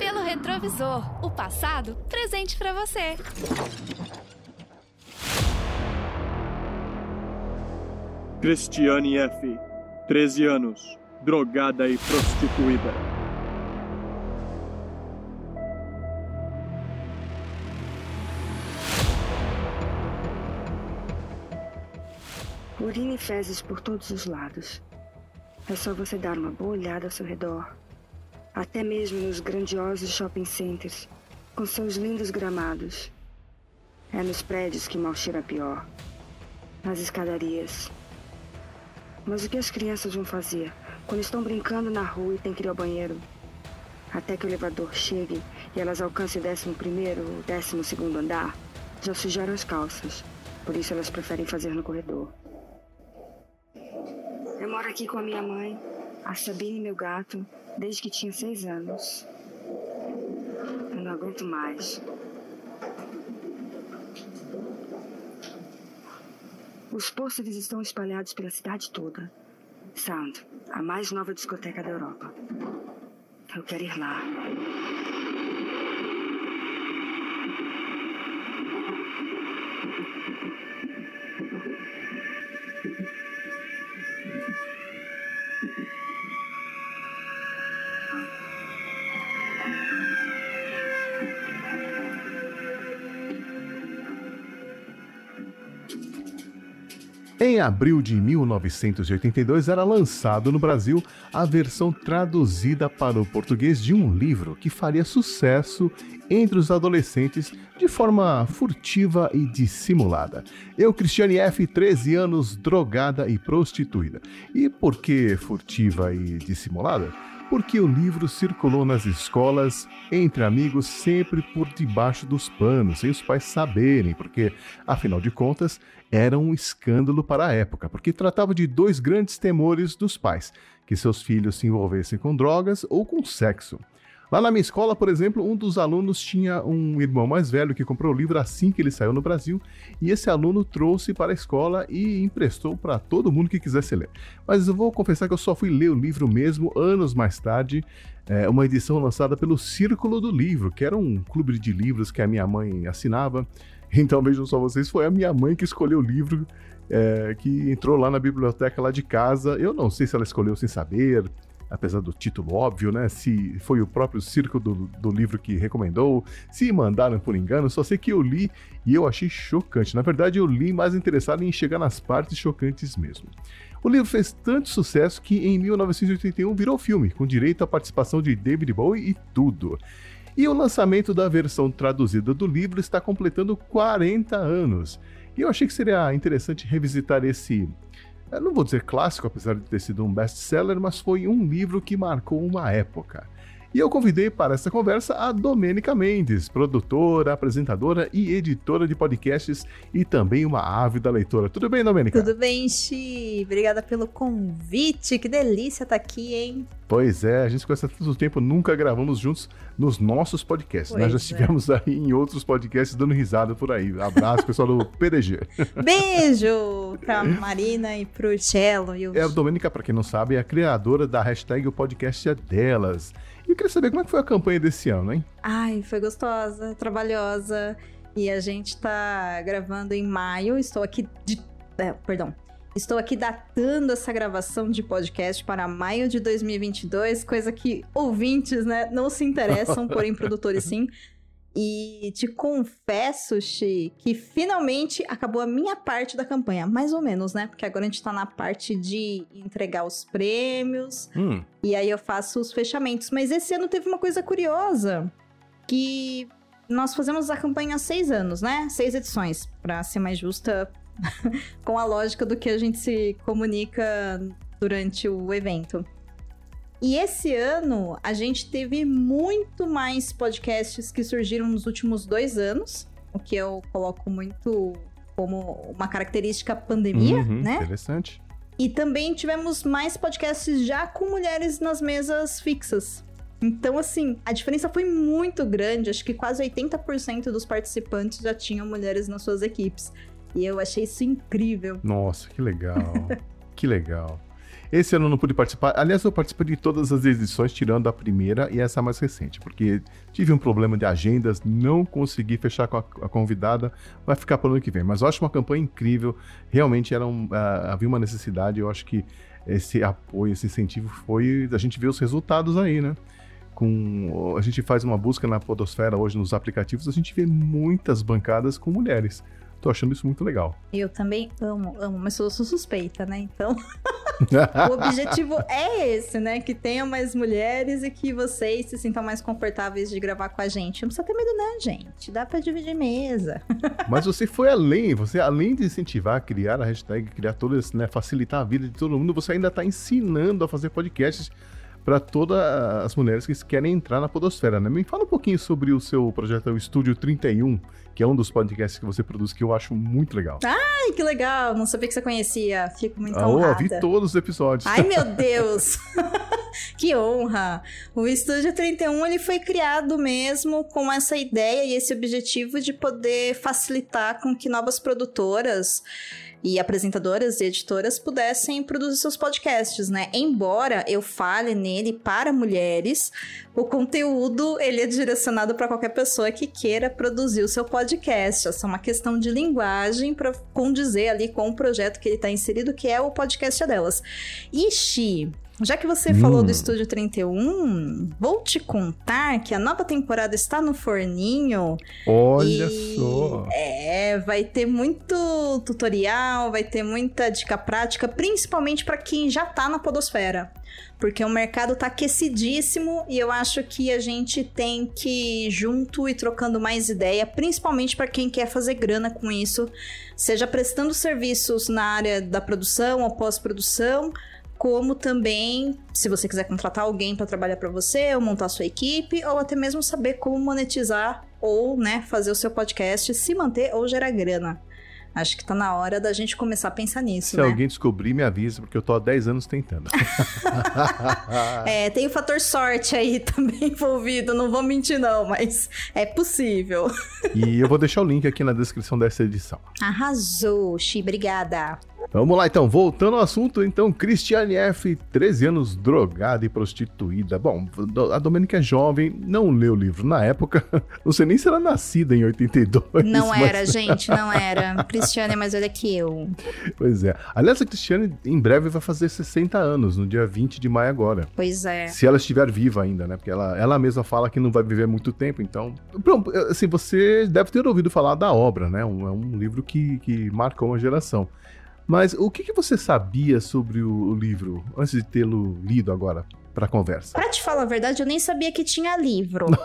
Pelo retrovisor, o passado presente para você. Cristiane F., 13 anos, drogada e prostituída. Urina e fezes por todos os lados. É só você dar uma boa olhada ao seu redor. Até mesmo nos grandiosos shopping centers, com seus lindos gramados. É nos prédios que mal cheira pior. Nas escadarias. Mas o que as crianças vão fazer quando estão brincando na rua e têm que ir ao banheiro? Até que o elevador chegue e elas alcancem o décimo primeiro ou décimo segundo andar, já sujaram as calças. Por isso elas preferem fazer no corredor. Eu moro aqui com a minha mãe, a Sabine e meu gato, desde que tinha seis anos. Eu não aguento mais. Os pôsteres estão espalhados pela cidade toda. Sound, a mais nova discoteca da Europa. Eu quero ir lá. Em abril de 1982 era lançado no Brasil a versão traduzida para o português de um livro que faria sucesso entre os adolescentes de forma furtiva e dissimulada. Eu, Cristiane F., 13 anos, drogada e prostituída. E por que furtiva e dissimulada? Porque o livro circulou nas escolas, entre amigos, sempre por debaixo dos panos, sem os pais saberem, porque, afinal de contas, era um escândalo para a época, porque tratava de dois grandes temores dos pais: que seus filhos se envolvessem com drogas ou com sexo. Lá na minha escola, por exemplo, um dos alunos tinha um irmão mais velho que comprou o livro assim que ele saiu no Brasil, e esse aluno trouxe para a escola e emprestou para todo mundo que quisesse ler. Mas eu vou confessar que eu só fui ler o livro mesmo anos mais tarde, é, uma edição lançada pelo Círculo do Livro, que era um clube de livros que a minha mãe assinava. Então vejam só vocês, foi a minha mãe que escolheu o livro é, que entrou lá na biblioteca lá de casa. Eu não sei se ela escolheu sem saber, apesar do título óbvio, né? Se foi o próprio Círculo do, do livro que recomendou, se mandaram por engano, só sei que eu li e eu achei chocante. Na verdade, eu li mais interessado em chegar nas partes chocantes mesmo. O livro fez tanto sucesso que em 1981 virou filme, com direito à participação de David Bowie e tudo. E o lançamento da versão traduzida do livro está completando 40 anos. E eu achei que seria interessante revisitar esse eu não vou dizer clássico, apesar de ter sido um best-seller, mas foi um livro que marcou uma época. E eu convidei para essa conversa a Domênica Mendes, produtora, apresentadora e editora de podcasts e também uma ávida leitora. Tudo bem, Domênica? Tudo bem, Xi. Obrigada pelo convite. Que delícia estar aqui, hein? Pois é, a gente conhece há tanto tempo, nunca gravamos juntos nos nossos podcasts. Pois Nós já é. estivemos é. aí em outros podcasts dando risada por aí. Abraço, pessoal do PDG. Beijo pra Marina e pro Cello. E os... É, a Domênica, pra quem não sabe, é a criadora da hashtag O Podcast é Delas. E eu queria saber como é que foi a campanha desse ano, hein? Ai, foi gostosa, trabalhosa. E a gente tá gravando em maio. Estou aqui de. É, perdão. Estou aqui datando essa gravação de podcast para maio de 2022, coisa que ouvintes, né, não se interessam, porém produtores sim. E te confesso, Xi, que finalmente acabou a minha parte da campanha. Mais ou menos, né? Porque agora a gente tá na parte de entregar os prêmios. Hum. E aí eu faço os fechamentos. Mas esse ano teve uma coisa curiosa. Que nós fazemos a campanha há seis anos, né? Seis edições, para ser mais justa com a lógica do que a gente se comunica durante o evento. E esse ano a gente teve muito mais podcasts que surgiram nos últimos dois anos, o que eu coloco muito como uma característica pandemia, uhum, né? Interessante. E também tivemos mais podcasts já com mulheres nas mesas fixas. Então, assim, a diferença foi muito grande. Acho que quase 80% dos participantes já tinham mulheres nas suas equipes. E eu achei isso incrível. Nossa, que legal. que legal. Esse ano eu não pude participar. Aliás, eu participei de todas as edições, tirando a primeira e essa mais recente, porque tive um problema de agendas, não consegui fechar com a, a convidada, vai ficar para o ano que vem. Mas eu acho uma campanha incrível, realmente era um, uh, havia uma necessidade, eu acho que esse apoio, esse incentivo foi. A gente vê os resultados aí, né? Com, a gente faz uma busca na Podosfera hoje nos aplicativos, a gente vê muitas bancadas com mulheres. Tô achando isso muito legal. Eu também amo, amo, mas eu sou suspeita, né? Então, o objetivo é esse, né? Que tenham mais mulheres e que vocês se sintam mais confortáveis de gravar com a gente. Não precisa ter medo, não, gente. Dá pra dividir mesa. mas você foi além, você além de incentivar, criar a hashtag, criar todo esse, né? Facilitar a vida de todo mundo, você ainda tá ensinando a fazer podcasts para todas as mulheres que querem entrar na podosfera, né? Me fala um pouquinho sobre o seu projeto o Estúdio 31, que é um dos podcasts que você produz que eu acho muito legal. Ai, que legal! Não sabia que você conhecia. Fico muito ah, honrada. vi todos os episódios. Ai, meu Deus! que honra! O Estúdio 31 ele foi criado mesmo com essa ideia e esse objetivo de poder facilitar com que novas produtoras e apresentadoras e editoras pudessem produzir seus podcasts, né? Embora eu fale nele para mulheres, o conteúdo ele é direcionado para qualquer pessoa que queira produzir o seu podcast. Essa é uma questão de linguagem para condizer ali com o projeto que ele está inserido, que é o podcast delas. Ixi, já que você hum. falou do hum. Estúdio 31, vou te contar que a nova temporada está no forninho. Olha só! É, vai ter muito tutorial, vai ter muita dica prática, principalmente para quem já tá na Podosfera. Porque o mercado tá aquecidíssimo e eu acho que a gente tem que ir junto e trocando mais ideia, principalmente para quem quer fazer grana com isso, seja prestando serviços na área da produção ou pós-produção como também se você quiser contratar alguém para trabalhar para você, ou montar sua equipe, ou até mesmo saber como monetizar ou, né, fazer o seu podcast se manter ou gerar grana. Acho que tá na hora da gente começar a pensar nisso. Se né? alguém descobrir, me avisa, porque eu tô há 10 anos tentando. é, tem o fator sorte aí também envolvido, não vou mentir, não, mas é possível. e eu vou deixar o link aqui na descrição dessa edição. Arrasou, Xi, obrigada. Vamos lá então, voltando ao assunto, então, Cristiane F., 13 anos, drogada e prostituída. Bom, a Domênica é jovem, não leu o livro na época, não sei nem se era nascida em 82. Não mas... era, gente, não era. Cristiane é mais velha que eu. Pois é. Aliás, a Cristiane em breve vai fazer 60 anos, no dia 20 de maio agora. Pois é. Se ela estiver viva ainda, né? Porque ela, ela mesma fala que não vai viver muito tempo, então... Pronto, assim, você deve ter ouvido falar da obra, né? Um, é um livro que, que marcou uma geração. Mas o que, que você sabia sobre o, livro antes de tê-lo lido agora para conversa? Para te falar a verdade, eu nem sabia que tinha livro.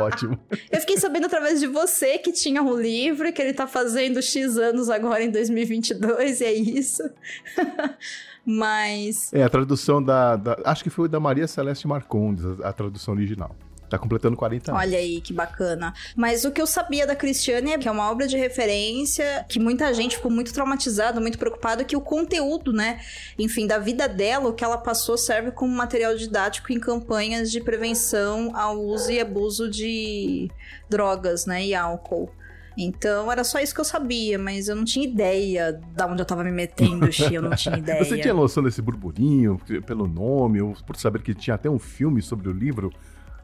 Ótimo. Eu fiquei sabendo através de você que tinha um livro, que ele tá fazendo X anos agora em 2022, e é isso. Mas. É, a tradução da, da, Acho que foi da Maria Celeste Marcondes, a, a tradução original. Tá completando 40 anos. Olha aí, que bacana. Mas o que eu sabia da Cristiane é que é uma obra de referência, que muita gente ficou muito traumatizada, muito preocupada, que o conteúdo, né, enfim, da vida dela, o que ela passou, serve como material didático em campanhas de prevenção ao uso e abuso de drogas, né, e álcool. Então era só isso que eu sabia, mas eu não tinha ideia da onde eu tava me metendo, Xi, eu não tinha ideia. Você tinha noção desse burburinho, pelo nome, ou por saber que tinha até um filme sobre o livro?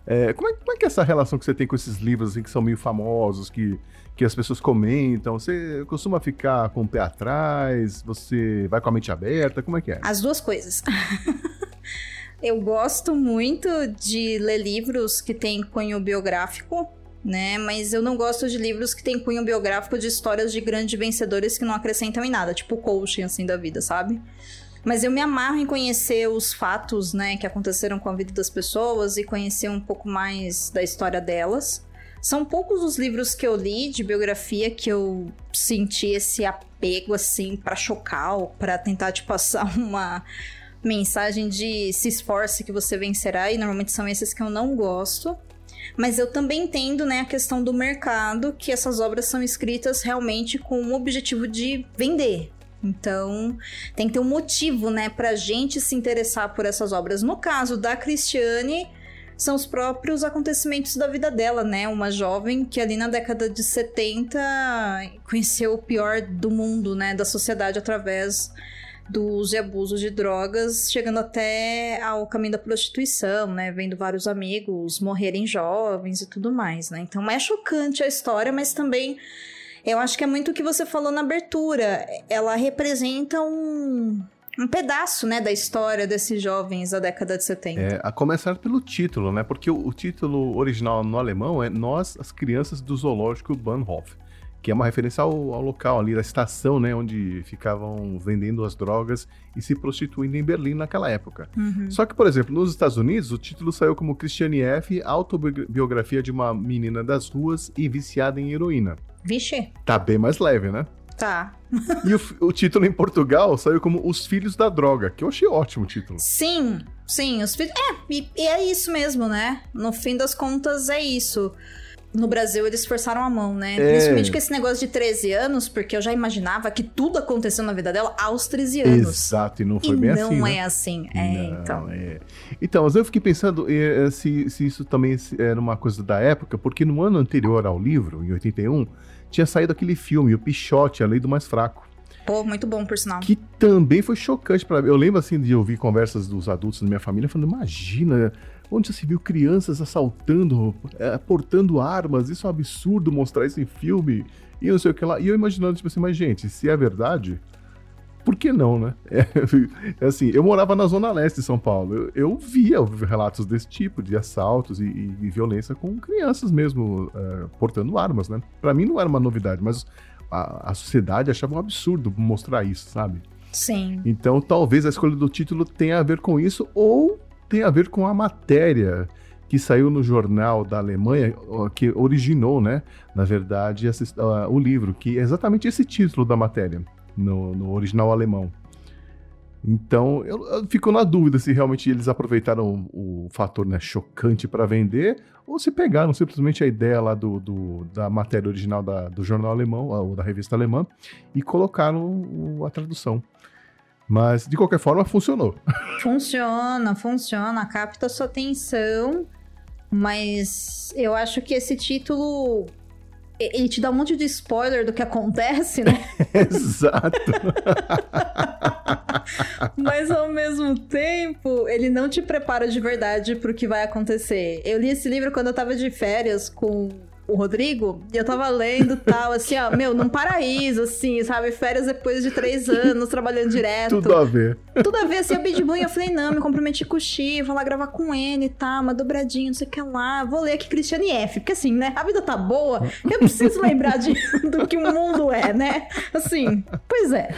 É, como, é, como, é, que é essa relação que você tem com esses livros assim, que são meio famosos, que, que as pessoas comentam? Você costuma ficar com o pé atrás? Você vai com a mente aberta? Como é que é? As duas coisas. Eu gosto muito de ler livros que têm cunho biográfico, né? Mas eu não gosto de livros que têm cunho biográfico de histórias de grandes vencedores que não acrescentam em nada, tipo coaching assim da vida, sabe? Mas eu me amarro em conhecer os fatos, né, que aconteceram com a vida das pessoas e conhecer um pouco mais da história delas. São poucos os livros que eu li de biografia que eu senti esse apego assim para chocar ou para tentar te passar uma mensagem de se esforce que você vencerá e normalmente são esses que eu não gosto. Mas eu também entendo, né, a questão do mercado, que essas obras são escritas realmente com o objetivo de vender, então, tem que ter um motivo, né, pra gente se interessar por essas obras. No caso da Cristiane, são os próprios acontecimentos da vida dela, né? Uma jovem que ali na década de 70 conheceu o pior do mundo, né? Da sociedade através do uso e abuso de drogas, chegando até ao caminho da prostituição, né? Vendo vários amigos morrerem jovens e tudo mais, né? Então é chocante a história, mas também eu acho que é muito o que você falou na abertura. Ela representa um, um pedaço, né, da história desses jovens da década de 70. É, a começar pelo título, né? Porque o, o título original no alemão é Nós, as Crianças do Zoológico Bahnhof, que é uma referência ao, ao, local ali, da estação, né, onde ficavam vendendo as drogas e se prostituindo em Berlim naquela época. Uhum. Só que, por exemplo, nos Estados Unidos, o título saiu como Christiane F., autobiografia de uma menina das ruas e viciada em heroína. Vixe. Tá bem mais leve, né? Tá. e o, o, título em Portugal saiu como Os Filhos da Droga, que eu achei ótimo o título. Sim, sim, os filhos. É, e, e é isso mesmo, né? No fim das contas, é isso no Brasil eles forçaram a mão, né? É. Principalmente com esse negócio de 13 anos, porque eu já imaginava que tudo aconteceu na vida dela aos 13 anos. Exato, e não foi e bem não assim. Não né? é assim. É, não, então. É. Então, mas eu fiquei pensando eh, se, se isso também era uma coisa da época, porque no ano anterior ao livro, em 81, tinha saído aquele filme, O Pichote, A Lei do Mais Fraco. Pô, muito bom, por sinal. Que também foi chocante para mim. Eu lembro, assim, de ouvir conversas dos adultos da minha família falando, imagina, onde já se viu crianças assaltando, é, portando armas, isso é um absurdo mostrar isso em filme, e não sei o que lá. E eu imaginando, tipo assim, mas gente, se é verdade, por que não, né? É, assim, eu morava na zona leste de São Paulo, eu, eu via relatos desse tipo, de assaltos e, e, e violência com crianças mesmo, é, portando armas, né? Pra mim não era uma novidade, mas a, a sociedade achava um absurdo mostrar isso, sabe? Sim. Então, talvez a escolha do título tenha a ver com isso, ou tenha a ver com a matéria que saiu no jornal da Alemanha, que originou, né, na verdade, esse, uh, o livro, que é exatamente esse título da matéria, no, no original alemão. Então, eu, eu, fico na dúvida se realmente eles aproveitaram o, o fator né, chocante para vender ou se pegaram simplesmente a ideia lá do, do da matéria original da, do jornal alemão, ou da revista alemã, e colocaram a tradução. Mas, de qualquer forma, funcionou. Funciona, funciona, capta sua atenção, mas eu acho que esse título ele te dá um monte de spoiler do que acontece, né? Exato. Mas ao mesmo tempo, ele não te prepara de verdade pro que vai acontecer. Eu li esse livro quando eu tava de férias com o Rodrigo, e eu tava lendo tal, assim, ó, meu, num paraíso, assim, sabe? Férias depois de três anos, trabalhando direto. Tudo a ver. Tudo a ver, assim, eu de banho, eu falei, não, me comprometi com o Chi, vou lá gravar com ele e tá, uma dobradinha, não sei o que lá, vou ler aqui Cristiane F, porque assim, né, a vida tá boa, eu preciso lembrar de, do que o mundo é, né? Assim, pois é.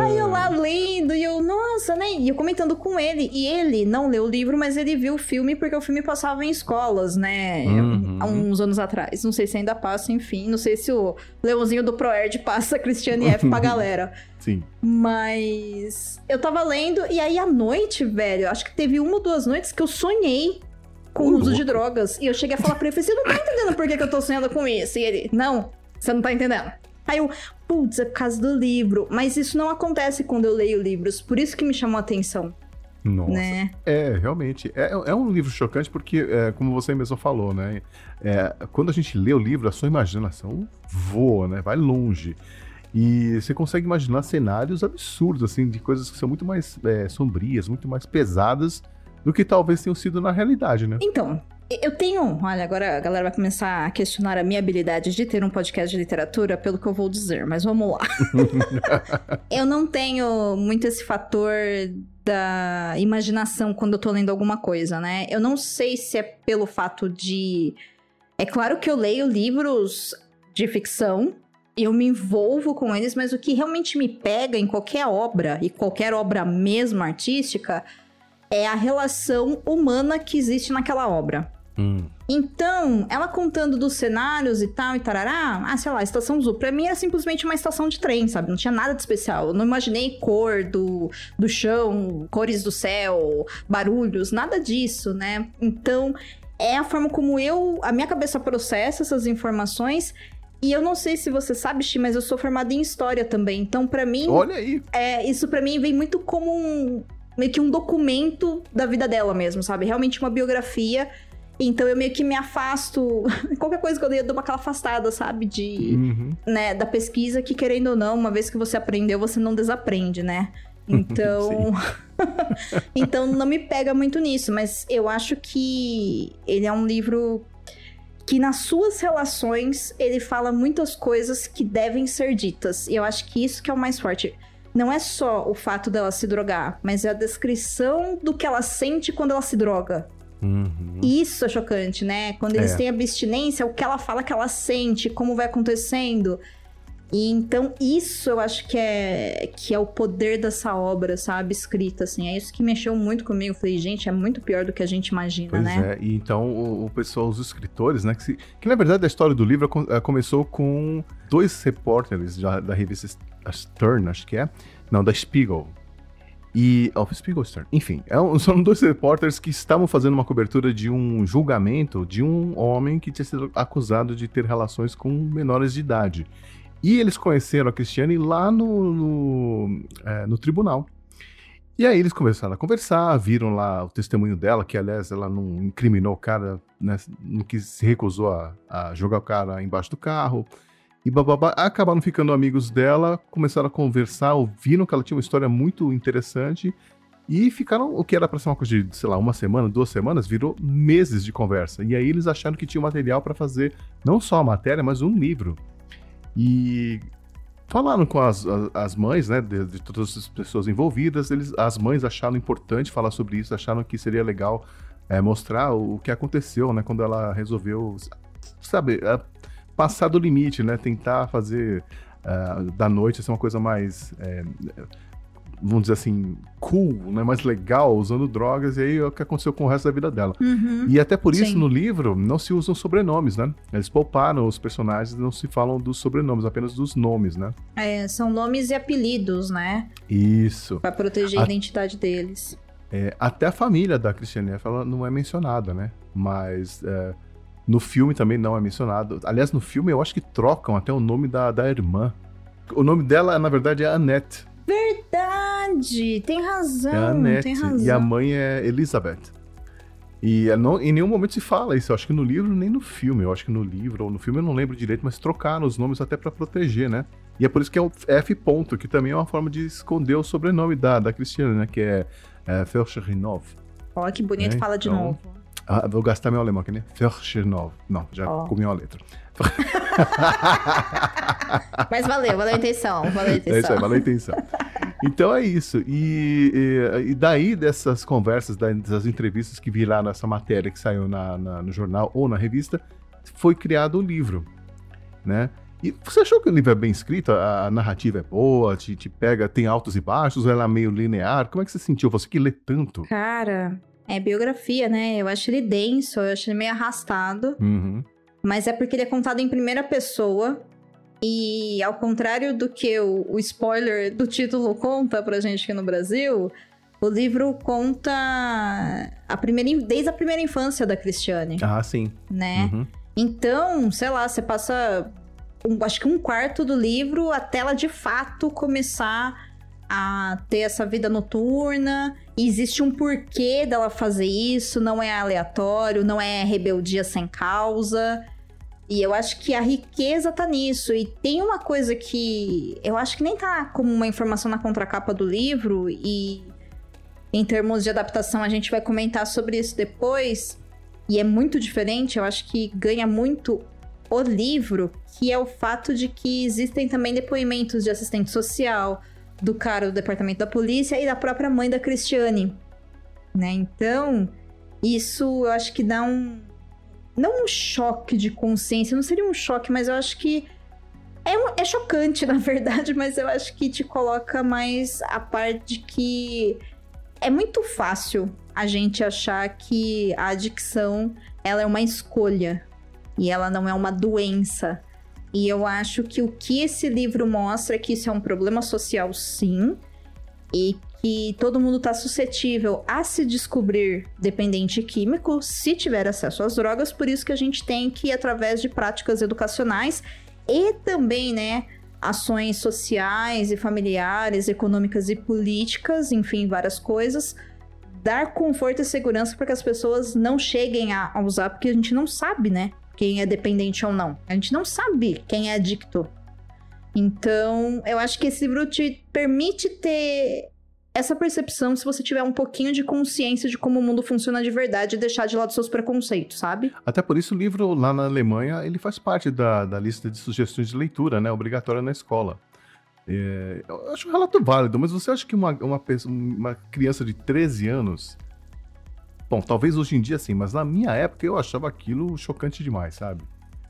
Aí eu lá lendo, e eu, nossa, né, e eu comentando com ele, e ele não leu o livro, mas ele viu o filme, porque o filme passava em escolas, né, Uhum. há uns anos atrás. Não sei se ainda passa, enfim. Não sei se o Leãozinho do Proerd passa Cristiane F pra galera. Sim. Mas eu tava lendo e aí à noite, velho, acho que teve uma ou duas noites que eu sonhei com o uso de drogas. E eu cheguei a falar pra ele, você não tá entendendo por que, que eu tô sonhando com isso? E ele, não, você não tá entendendo. Aí eu, putz, é por causa do livro. Mas isso não acontece quando eu leio livros, por isso que me chamou a atenção. Nossa. Né? É, realmente. É, é um livro chocante porque, é, como você mesmo falou, né? É, quando a gente lê o livro, a sua imaginação voa, né? Vai longe. E você consegue imaginar cenários absurdos, assim, de coisas que são muito mais é, sombrias, muito mais pesadas do que talvez tenham sido na realidade, né? Então, eu tenho. Olha, agora a galera vai começar a questionar a minha habilidade de ter um podcast de literatura pelo que eu vou dizer, mas vamos lá. eu não tenho muito esse fator da imaginação quando eu tô lendo alguma coisa, né? Eu não sei se é pelo fato de. É claro que eu leio livros de ficção, eu me envolvo com eles, mas o que realmente me pega em qualquer obra, e qualquer obra mesmo artística, é a relação humana que existe naquela obra. Hum. Então, ela contando dos cenários e tal e tarará, ah, sei lá, estação Zu, pra mim era simplesmente uma estação de trem, sabe? Não tinha nada de especial. Eu não imaginei cor do, do chão, cores do céu, barulhos, nada disso, né? Então, é a forma como eu, a minha cabeça processa essas informações. E eu não sei se você sabe, Chi, mas eu sou formada em história também. Então, para mim. Olha aí! É, isso para mim vem muito como um. meio que um documento da vida dela mesmo, sabe? Realmente uma biografia Então eu meio que me afasto. Qualquer coisa que eu dei, eu dou uma aquela afastada, sabe? De, Uhum. né, da pesquisa que, querendo ou não, uma vez que você aprendeu, você não desaprende, né? Então. então não me pega muito nisso, mas eu acho que ele é um livro que nas suas relações ele fala muitas coisas que devem ser ditas. E eu acho que isso que é o mais forte. Não é só o fato dela se drogar, mas é a descrição do que ela sente quando ela se droga. Uhum. Isso é chocante, né? Quando eles É. têm abstinência, o que ela fala que ela sente, como vai acontecendo. E então isso eu acho que é que é o poder dessa obra, sabe, escrita assim. É isso que mexeu muito comigo. Eu Falei, gente, é muito pior do que a gente imagina, Pois né? é, e então o, o pessoal, os escritores, né, que, se- que na verdade a história do livro eh, começou com dois repórteres já da revista Stern, acho que é, não, da Spiegel. E, oh, Spiegel Stern, enfim, é são dois repórteres que estavam fazendo uma cobertura de um julgamento de um homem que tinha sido acusado de ter relações com menores de idade. E eles conheceram a Cristiane lá no, no, eh, no tribunal. E aí eles começaram a conversar, viram lá o testemunho dela, que aliás ela não incriminou o cara, né, que se recusou a, a jogar o cara embaixo do carro. E bababá, acabaram ficando amigos dela, começaram a conversar, ouviram que ela tinha uma história muito interessante e ficaram, o que era pra ser uma coisa de, sei lá, uma semana, duas semanas, virou meses de conversa. E aí eles acharam que tinha material pra fazer não só a matéria, mas um livro. E falaram com as, as, as mães, né, de, de todas as pessoas envolvidas, eles, as mães acharam importante falar sobre isso, acharam que seria legal é, mostrar o, o que aconteceu, né, quando ela resolveu, sabe, passar do limite, né, tentar fazer ah, da noite ser uma coisa mais, é, vamos dizer assim, cool, né, mais legal, usando drogas, e aí é o que aconteceu com o resto da vida dela. Uhum. E até por isso, Sim. no livro, não se usam sobrenomes, né? Eles pouparam os personagens, não se falam dos sobrenomes, apenas dos nomes, né? É, são nomes e apelidos, né? Isso. Pra proteger a A- identidade deles. É, até a família da Christiane F. ela não é mencionada, né? Mas é, no filme também não é mencionado. Aliás, no filme eu acho que trocam até o nome da, da irmã. O nome dela, na verdade, é Annette. Verdade! Tem razão, É Annette. tem razão. E a mãe é Elizabeth. E é não- em nenhum momento se fala isso. Eu acho que no livro nem no filme. Eu acho que no livro ou no filme eu não lembro direito, mas trocaram os nomes até pra proteger, né? E é por isso que é o F ponto, que também é uma forma de esconder o sobrenome da, da Cristiane, né? Que é, é Felcherinov. Ó, que bonito, É, fala de então- novo. Ah, vou gastar meu alemão aqui, né? Felcherinov. Não, já Ó. comi uma letra. Mas valeu, valeu a intenção, valeu a intenção. É isso aí, valeu a intenção. Então é isso. E, e- e daí dessas conversas, da- dessas entrevistas que viraram essa matéria que saiu na- na- no jornal ou na revista, foi criado o livro, né? E você achou que o livro é bem escrito? A, a narrativa é boa? Te, te pega, tem altos e baixos? Ou ela é meio linear? Como é que você sentiu? Você que lê tanto. Cara, é biografia, né? Eu acho ele denso, eu acho ele meio arrastado. Uhum. Mas é porque ele é contado em primeira pessoa. E ao contrário do que o, o spoiler do título conta pra gente aqui no Brasil, o livro conta a primeira, desde a primeira infância da Cristiane, Ah, sim. né? Uhum. Então, sei lá, você passa um- acho que um quarto do livro até ela de fato começar a ter essa vida noturna. Existe um porquê dela fazer isso, não é aleatório, não é rebeldia sem causa. E eu acho que a riqueza tá nisso. E tem uma coisa que eu acho que nem tá como uma informação na contracapa do livro, e em termos de adaptação a gente vai comentar sobre isso depois. E é muito diferente, eu acho que ganha muito o livro, que é o fato de que existem também depoimentos de assistente social, do cara do departamento da polícia e da própria mãe da Cristiane. Né? Então, isso eu acho que dá um. Não um choque de consciência, não seria um choque, mas eu acho que. É, um- é chocante, na verdade, mas eu acho que te coloca mais a parte que é muito fácil a gente achar que a adicção ela é uma escolha e ela não é uma doença. E eu acho que o que esse livro mostra é que isso é um problema social, sim, e que todo mundo está suscetível a se descobrir dependente químico se tiver acesso às drogas, por isso que a gente tem que, através de práticas educacionais e também, né, ações sociais e familiares, econômicas e políticas, enfim, várias coisas, dar conforto e segurança para que as pessoas não cheguem a, a usar, porque a gente não sabe, né? Quem é dependente ou não. A gente não sabe quem é adicto. Então, eu acho que esse livro te permite ter essa percepção se você tiver um pouquinho de consciência de como o mundo funciona de verdade e deixar de lado seus preconceitos, sabe? Até por isso o livro lá na Alemanha, ele faz parte da, da lista de sugestões de leitura, né? Obrigatória na escola. É, eu acho um relato válido, mas você acha que uma, uma, uma criança de 13 anos... Bom, talvez hoje em dia sim, mas na minha época eu achava aquilo chocante demais, sabe?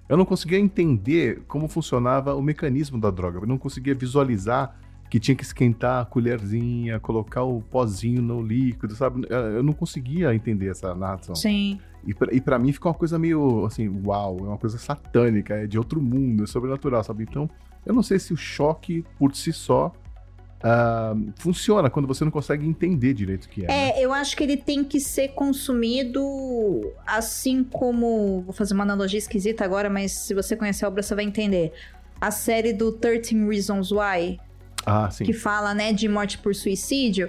Eu não conseguia entender como funcionava o mecanismo da droga, eu não conseguia visualizar que tinha que esquentar a colherzinha, colocar o pozinho no líquido, sabe? Eu não conseguia entender essa narração. Sim. E pra, e pra mim fica uma coisa meio assim, uau, é uma coisa satânica, é de outro mundo, é sobrenatural, sabe? Então, eu não sei se o choque por si só uh, funciona quando você não consegue entender direito o que é. É, né? eu acho que ele tem que ser consumido assim como. Vou fazer uma analogia esquisita agora, mas se você conhecer a obra, você vai entender. A série do 13 Reasons Why, ah, que fala, né, de morte por suicídio,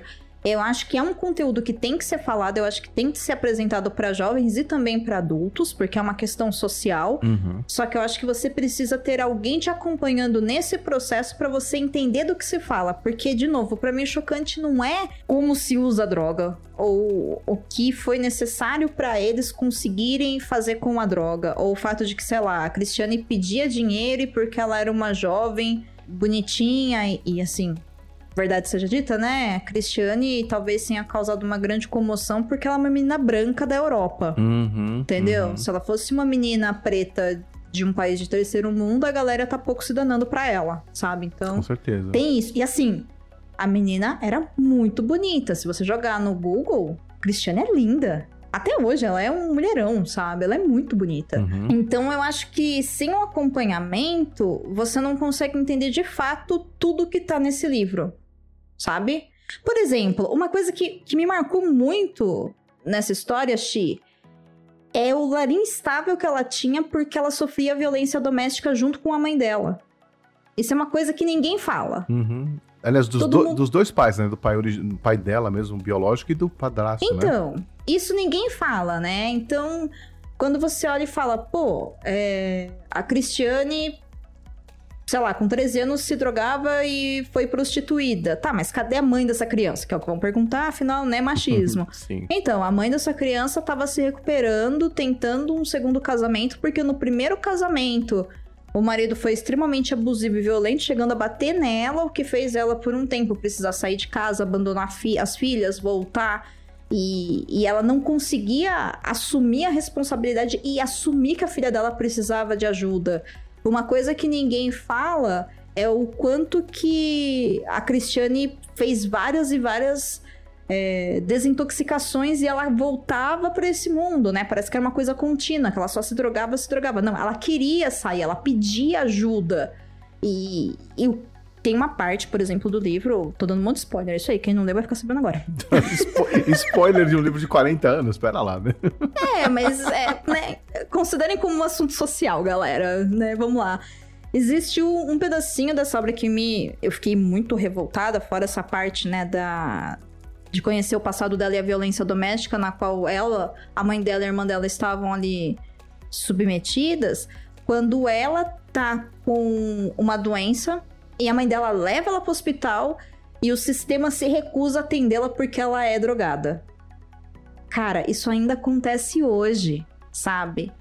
eu acho que é um conteúdo que tem que ser falado, eu acho que tem que ser apresentado para jovens e também para adultos, porque é uma questão social. Uhum. Só que eu acho que você precisa ter alguém te acompanhando nesse processo para você entender do que se fala, porque de novo, para mim o chocante não é como se usa a droga ou o que foi necessário para eles conseguirem fazer com a droga, ou o fato de que, sei lá, a Cristiane pedia dinheiro e porque ela era uma jovem bonitinha e, e assim, verdade seja dita, né? A Cristiane talvez tenha causado uma grande comoção porque ela é uma menina branca da Europa. Uhum, Entendeu? uhum. Se ela fosse uma menina preta de um país de terceiro mundo, a galera tá pouco se danando pra ela, sabe? Então, Com certeza. tem isso. E assim, a menina era muito bonita. Se você jogar no Google, Cristiane é linda. Até hoje, ela é um mulherão, sabe? Ela é muito bonita. Uhum. Então eu acho que sem o acompanhamento, você não consegue entender de fato tudo que tá nesse livro, sabe? Por exemplo, uma coisa que, que me marcou muito nessa história, Xi, é o lar instável que ela tinha porque ela sofria violência doméstica junto com a mãe dela. Isso é uma coisa que ninguém fala. Uhum. Aliás, dos, do- mundo- dos dois pais, né? Do pai, origi- pai dela mesmo, biológico, e do padrasto, né? Então, isso ninguém fala, né? Então, quando você olha e fala, pô, é, a Cristiane, sei lá, com 13 anos se drogava e foi prostituída. Tá, mas cadê a mãe dessa criança? Que é o que vão perguntar, afinal, né? Machismo. Sim. Então, a mãe dessa criança tava se recuperando, tentando um segundo casamento, porque no primeiro casamento o marido foi extremamente abusivo e violento, chegando a bater nela, o que fez ela, por um tempo, precisar sair de casa, abandonar fi- as filhas, voltar. E, e ela não conseguia assumir a responsabilidade e assumir que a filha dela precisava de ajuda. Uma coisa que ninguém fala é o quanto que a Cristiane fez várias e várias é, desintoxicações e ela voltava para esse mundo, né? Parece que era uma coisa contínua, que ela só se drogava, se drogava. Não, ela queria sair, ela pedia ajuda. E, e tem uma parte, por exemplo, do livro, tô dando um monte de spoiler, isso aí, quem não leu vai ficar sabendo agora. Spo- Spoiler de um livro de 40 anos, pera lá, né? É, mas é, né, considerem como um assunto social, galera, né? Vamos lá. Existe um, um pedacinho dessa obra que me eu fiquei muito revoltada, fora essa parte, né, da de conhecer o passado dela e a violência doméstica na qual ela, a mãe dela e a irmã dela estavam ali submetidas, quando ela tá com uma doença e a mãe dela leva ela pro hospital e o sistema se recusa a atendê-la porque ela é drogada. Cara, isso ainda acontece hoje, sabe?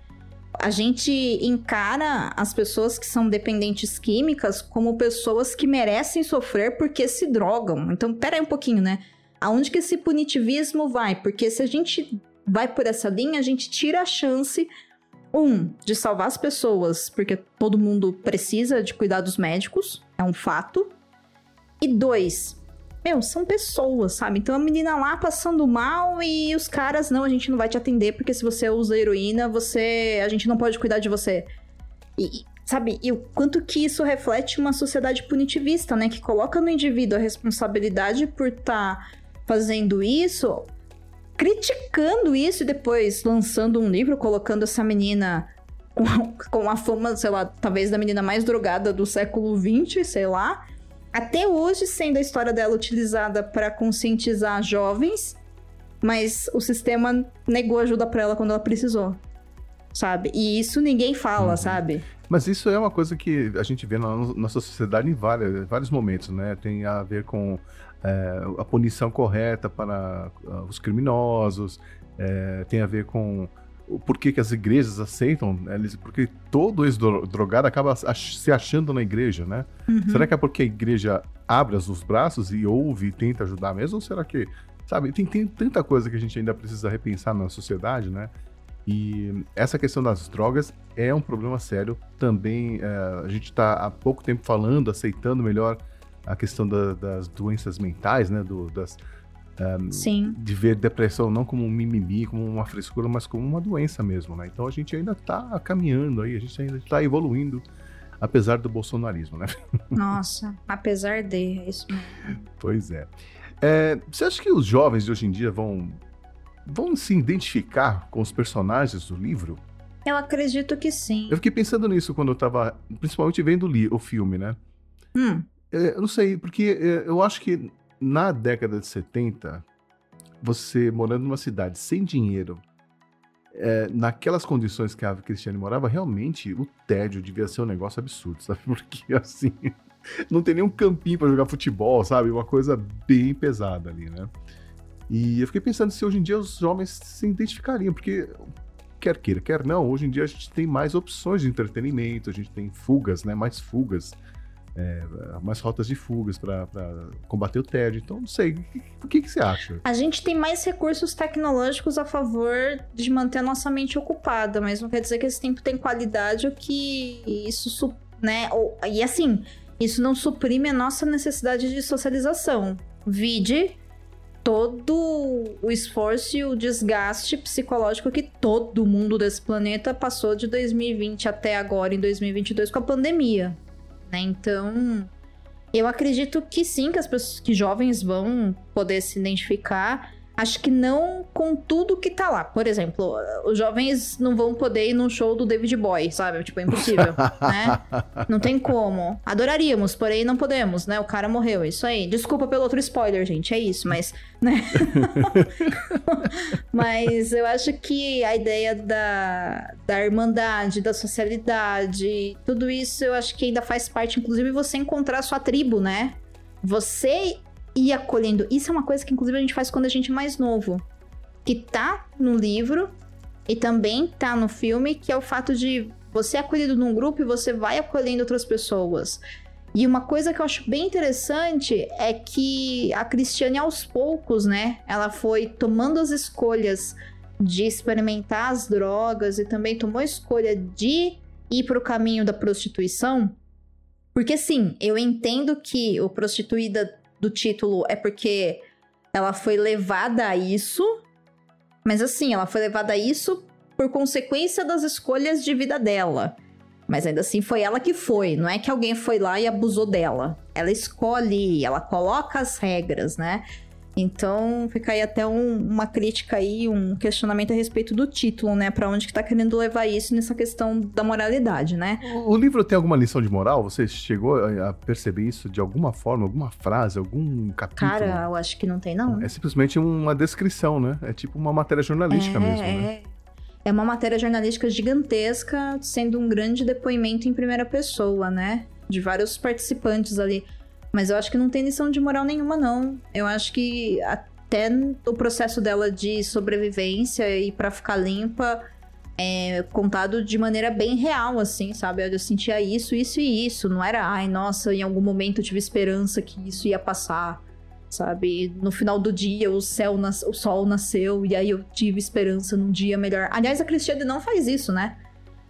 A gente encara as pessoas que são dependentes químicas como pessoas que merecem sofrer porque se drogam. Então, pera aí um pouquinho, né? Aonde que esse punitivismo vai? Porque se a gente vai por essa linha, a gente tira a chance, um, de salvar as pessoas, porque todo mundo precisa de cuidados médicos, é um fato. E dois, meu, são pessoas, sabe? Então a menina lá passando mal e os caras, não, a gente não vai te atender porque se você usa heroína, você. A gente não pode cuidar de você. E, sabe, e o quanto que isso reflete uma sociedade punitivista, né? Que coloca no indivíduo a responsabilidade por estar fazendo isso, criticando isso e depois lançando um livro, colocando essa menina com, a fama, sei lá, talvez da menina mais drogada do século XX, sei lá até hoje sendo a história dela utilizada para conscientizar jovens, mas o sistema negou ajuda para ela quando ela precisou. Sabe? E isso ninguém fala, uhum. sabe? Mas isso é uma coisa que a gente vê na nossa sociedade em vários, vários momentos, né? Tem a ver com é, a punição correta para uh, os criminosos, é, tem a ver com o porquê que as igrejas aceitam, né? porque todo ex-drogado acaba se achando na igreja, né? Uhum. Será que é porque a igreja abre os braços e ouve e tenta ajudar mesmo? Ou será que, sabe, tem, tem tanta coisa que a gente ainda precisa repensar na sociedade, né? E essa questão das drogas é um problema sério. Também é, a gente está há pouco tempo falando, aceitando melhor a questão da, das doenças mentais, né? Do, das, um, Sim. de ver depressão não como um mimimi, como uma frescura, mas como uma doença mesmo, né? Então a gente ainda está caminhando aí, a gente ainda está evoluindo, apesar do bolsonarismo, né? Nossa, apesar de, é isso mesmo. Pois é. é. Você acha que os jovens de hoje em dia vão, vão se identificar com os personagens do livro? Eu acredito que sim. Eu fiquei pensando nisso quando eu estava, principalmente vendo o filme, né? Hum. É, eu não sei, porque é, eu acho que na década de 70, você morando numa cidade sem dinheiro, é, naquelas condições que a Cristiane morava, realmente o tédio devia ser um negócio absurdo, sabe? Porque assim, não tem nenhum campinho para jogar futebol, sabe? Uma coisa bem pesada ali, né? E eu fiquei pensando se hoje em dia os jovens se identificariam, porque quer queira, quer não, hoje em dia a gente tem mais opções de entretenimento, a gente tem fugas, né? Mais fugas é, mais rotas de fugas para combater o tédio. Então, não sei, o que, que, você acha? A gente tem mais recursos tecnológicos a favor de manter a nossa mente ocupada, mas não quer dizer que esse tempo tem qualidade ou que isso, né? Ou, e assim, isso não suprime a nossa necessidade de socialização. Vide todo o esforço e o desgaste psicológico que todo mundo desse planeta passou de 2020 até agora, em 2022, com a pandemia né? Então, eu acredito que sim, que as pessoas que jovens vão poder se identificar Acho que não com tudo que tá lá. Por exemplo, os jovens não vão poder ir num show do David Boy, sabe? Tipo, é impossível, né? Não tem como. Adoraríamos, porém não podemos, né? O cara morreu, é isso aí. Desculpa pelo outro spoiler, gente, é isso, mas, né? mas eu acho que a ideia da, da irmandade, da socialidade, tudo isso eu acho que ainda faz parte, inclusive, você encontrar a sua tribo, né? Você ir acolhendo. Isso é uma coisa que, inclusive, a gente faz quando a gente é mais novo. Que tá no livro e também tá no filme, que é o fato de você é acolhido num grupo e você vai acolhendo outras pessoas. E uma coisa que eu acho bem interessante é que a Cristiane, aos poucos, né, ela foi tomando as escolhas de experimentar as drogas e também tomou a escolha de ir para o caminho da prostituição. Porque, sim, eu entendo que o Prostituída do título é porque ela foi levada a isso, mas assim, ela foi levada a isso por consequência das escolhas de vida dela. Mas ainda assim foi ela que foi, não é que alguém foi lá e abusou dela. Ela escolhe, ela coloca as regras, né? Então, fica aí até um, uma crítica aí, um questionamento a respeito do título, né? Para onde que tá querendo levar isso nessa questão da moralidade, né? O, o, livro tem alguma lição de moral? Você chegou a perceber isso de alguma forma, alguma frase, algum capítulo? Cara, eu acho que não tem, não. É simplesmente uma descrição, né? É tipo uma matéria jornalística é, mesmo, né? É. É uma matéria jornalística gigantesca, sendo um grande depoimento em primeira pessoa, né? De vários participantes ali. Mas eu acho que não tem lição de moral nenhuma, não. Eu acho que até o processo dela de sobrevivência e para ficar limpa é contado de maneira bem real, assim, sabe? Eu sentia isso, isso e isso. Não era, ai, nossa, em algum momento eu tive esperança que isso ia passar, sabe? No final do dia o céu, nas... o sol nasceu e aí eu tive esperança num dia melhor. Aliás, a Cristiane não faz isso, né?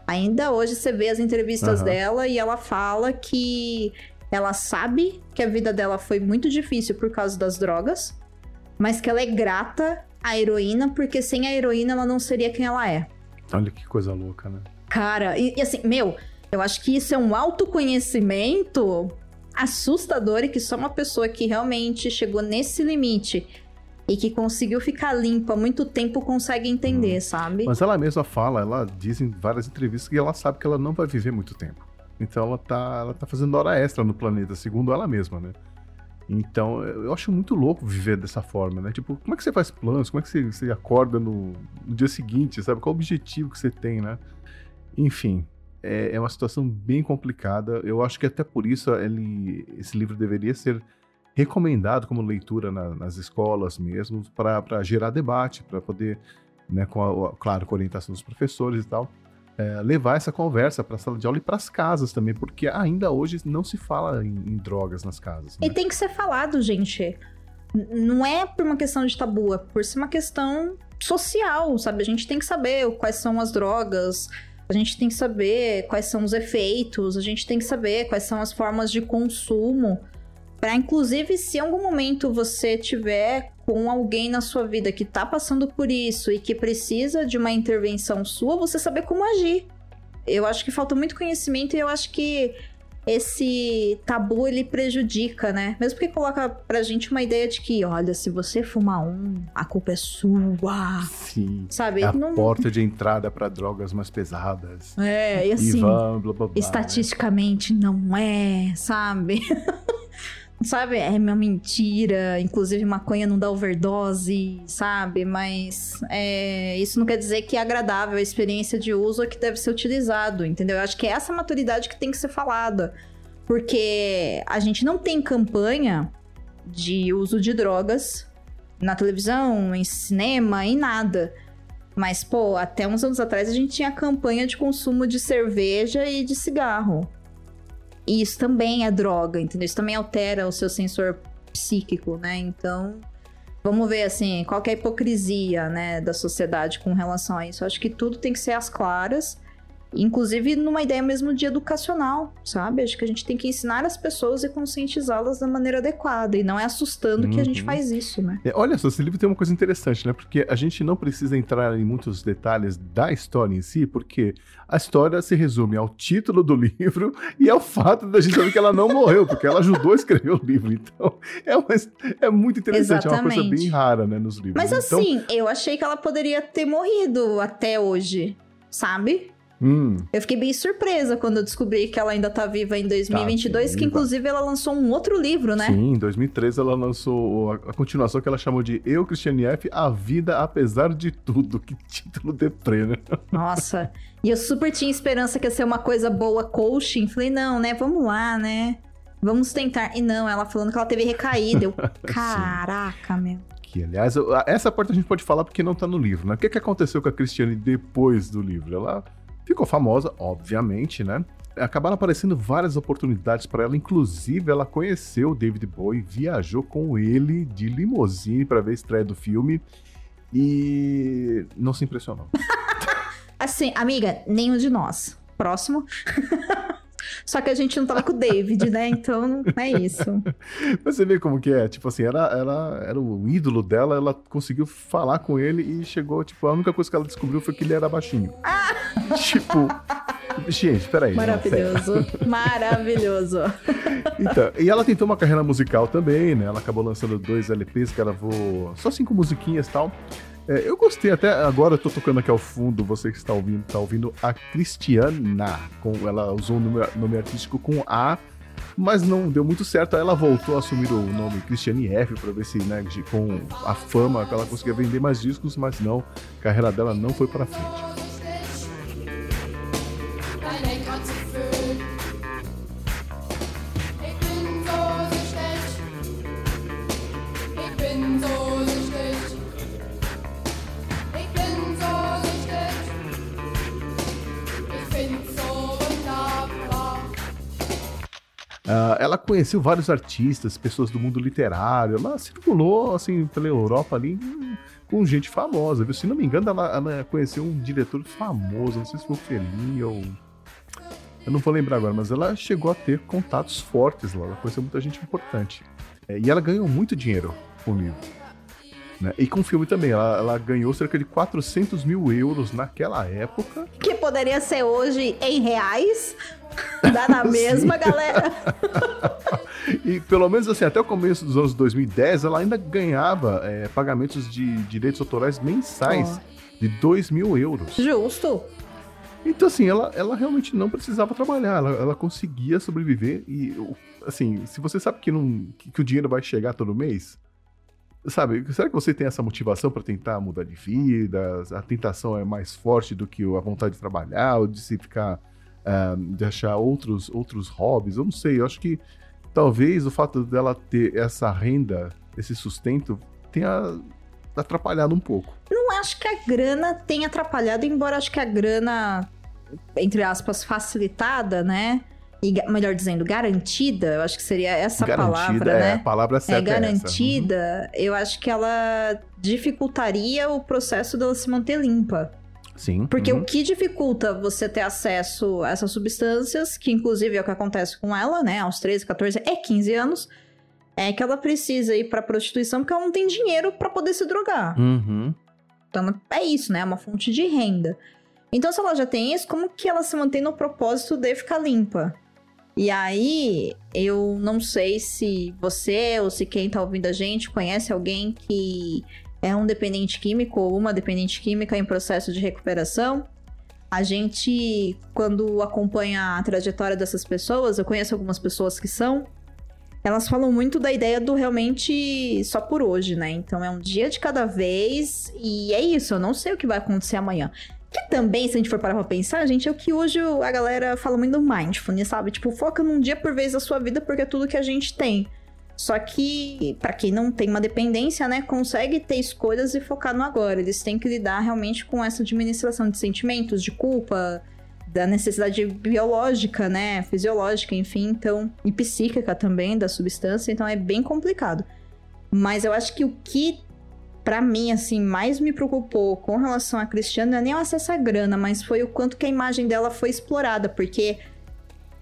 Ainda hoje você vê as entrevistas uhum. dela e ela fala que ela sabe que a vida dela foi muito difícil por causa das drogas, mas que ela é grata à heroína, porque sem a heroína ela não seria quem ela é. Olha que coisa louca, né? Cara, e, e assim, meu, eu acho que isso é um autoconhecimento assustador e que só uma pessoa que realmente chegou nesse limite e que conseguiu ficar limpa muito tempo consegue entender, hum. sabe? Mas ela mesma fala, ela diz em várias entrevistas que ela sabe que ela não vai viver muito tempo. Então ela tá, ela tá fazendo hora extra no planeta, segundo ela mesma, né? Então, eu acho muito louco viver dessa forma, né? Tipo, como é que você faz planos? Como é que você, você acorda no, no, dia seguinte, sabe? Qual o objetivo que você tem, né? Enfim, é, é, uma situação bem complicada. Eu acho que até por isso ele, esse livro deveria ser recomendado como leitura na, nas escolas mesmo, para gerar debate, para poder, né, com a, claro, com a orientação dos professores e tal, é, levar essa conversa para a sala de aula e para as casas também, porque ainda hoje não se fala em, em drogas nas casas. Né? E tem que ser falado, gente. Não é por uma questão de tabu, é por ser uma questão social, sabe? A gente tem que saber quais são as drogas, a gente tem que saber quais são os efeitos, a gente tem que saber quais são as formas de consumo. Para inclusive, se em algum momento você tiver com alguém na sua vida que tá passando por isso e que precisa de uma intervenção sua, você saber como agir. Eu acho que falta muito conhecimento e eu acho que esse tabu ele prejudica, né? Mesmo porque coloca pra gente uma ideia de que, olha, se você fumar um, a culpa é sua. Sim. Sabe? É a Não... porta de entrada para drogas mais pesadas. É, e assim, e blá, blá, blá, né? estatisticamente né? não é, sabe? sabe? É uma mentira. Inclusive, maconha não dá overdose, sabe? Mas é, isso não quer dizer que é agradável a experiência de uso ou que deve ser utilizado, entendeu? Eu acho que é essa maturidade que tem que ser falada. Porque a gente não tem campanha de uso de drogas na televisão, em cinema, em nada. Mas, pô, até uns anos atrás a gente tinha campanha de consumo de cerveja e de cigarro. E isso também é droga, entendeu? Isso também altera o seu sensor psíquico, né? Então, vamos ver assim, qual é a hipocrisia, né, da sociedade com relação a isso. Eu acho que tudo tem que ser às claras Inclusive numa ideia mesmo de educacional, sabe? Acho que a gente tem que ensinar as pessoas e conscientizá-las da maneira adequada. E não é assustando uhum. que a gente uhum. faz isso, né? É, olha só, esse livro tem uma coisa interessante, né? Porque a gente não precisa entrar em muitos detalhes da história em si, porque a história se resume ao título do livro e ao fato da gente saber que ela não morreu, porque ela ajudou a escrever o livro. Então, é, uma, é muito interessante, Exatamente. é uma coisa bem rara, né, nos livros. Mas então... assim, eu achei que ela poderia ter morrido até hoje, sabe? Hum. Eu fiquei bem surpresa quando eu descobri que ela ainda tá viva em 2022, tá que inclusive ela lançou um outro livro, né? Sim, em 2013 ela lançou a, continuação que ela chamou de Eu, Christiane F., A Vida Apesar de Tudo. Que título deprê, né? Nossa, e eu super tinha esperança que ia ser uma coisa boa, coaching. Falei, não, né, vamos lá, né? Vamos tentar. E não, ela falando que ela teve recaída. Eu, caraca, meu. Que, aliás, essa parte a gente pode falar porque não tá no livro, né? O que, que aconteceu com a Cristiane depois do livro? Ela Ficou famosa, obviamente, né? Acabaram aparecendo várias oportunidades para ela, inclusive ela conheceu o David Bowie, viajou com ele de limousine para ver a estreia do filme e não se impressionou. assim, amiga, nenhum de nós. Próximo. Só que a gente não tava com o David, né? Então é isso. Mas você vê como que é. Tipo assim, ela, ela era o ídolo dela, ela conseguiu falar com ele e chegou, tipo, a única coisa que ela descobriu foi que ele era baixinho. Ah! Tipo. Gente, peraí. Maravilhoso. Não, maravilhoso. Então, e ela tentou uma carreira musical também, né? Ela acabou lançando dois LPs que gravou só cinco musiquinhas e tal. É, eu gostei até agora, eu tô tocando aqui ao fundo, você que está ouvindo, tá ouvindo a Cristiana. Com, ela usou o nome, nome artístico com A, mas não deu muito certo. Aí ela voltou a assumir o nome Cristiane F para ver se, né, com a fama que ela conseguia vender mais discos, mas não, a carreira dela não foi para frente. Conheceu vários artistas, pessoas do mundo literário. Ela circulou, assim, pela Europa ali com gente famosa, viu? Se não me engano, ela, ela conheceu um diretor famoso, não sei se foi o Fellini ou... Eu não vou lembrar agora, mas ela chegou a ter contatos fortes lá. Ela conheceu muita gente importante. É, e ela ganhou muito dinheiro com o livro. Né? E com o filme também, ela, ela, ganhou cerca de 400 mil euros naquela época. Que poderia ser hoje em reais. Dá na mesma, galera. e pelo menos assim, até o começo dos anos 2010, ela ainda ganhava é, pagamentos de direitos autorais mensais oh. de 2 mil euros. Justo. Então, assim, ela, ela realmente não precisava trabalhar, ela, ela conseguia sobreviver e assim, se você sabe que, não, que, que o dinheiro vai chegar todo mês, sabe, será que você tem essa motivação para tentar mudar de vida? A tentação é mais forte do que a vontade de trabalhar, ou de se ficar, uh, de achar outros, outros hobbies? Eu não sei, eu acho que talvez o fato dela ter essa renda, esse sustento, tenha atrapalhado um pouco. Não acho que a grana tenha atrapalhado, embora acho que a grana, entre aspas, facilitada, né? E, melhor dizendo, garantida, eu acho que seria essa garantida, palavra, é, né? A palavra certa é é garantida, é eu acho que ela dificultaria o processo dela se manter limpa. Sim. Porque uhum. o que dificulta você ter acesso a essas substâncias, que inclusive é o que acontece com ela, né, aos 13, 14 é 15 anos, é que ela precisa ir pra prostituição porque ela não tem dinheiro para poder se drogar. Uhum. Então é isso, né? É uma fonte de renda. Então, se ela já tem isso, como que ela se mantém no propósito de ficar limpa? E aí, eu não sei se você ou se quem tá ouvindo a gente conhece alguém que é um dependente químico ou uma dependente química em processo de recuperação. A gente, quando acompanha a trajetória dessas pessoas, eu conheço algumas pessoas que são, elas falam muito da ideia do realmente só por hoje, né? Então é um dia de cada vez e é isso, eu não sei o que vai acontecer amanhã. Que também, se a gente for parar pra pensar, gente, é o que hoje a galera fala muito do mindfulness, sabe? Tipo, foca num dia por vez da sua vida porque é tudo que a gente tem. Só que, para quem não tem uma dependência, né, consegue ter escolhas e focar no agora. Eles têm que lidar realmente com essa administração de sentimentos, de culpa, da necessidade biológica, né, fisiológica, enfim, então, e psíquica também da substância, então é bem complicado. Mas eu acho que o que para mim, assim, mais me preocupou com relação a Cristiano não é nem o acesso à grana, mas foi o quanto que a imagem dela foi explorada, porque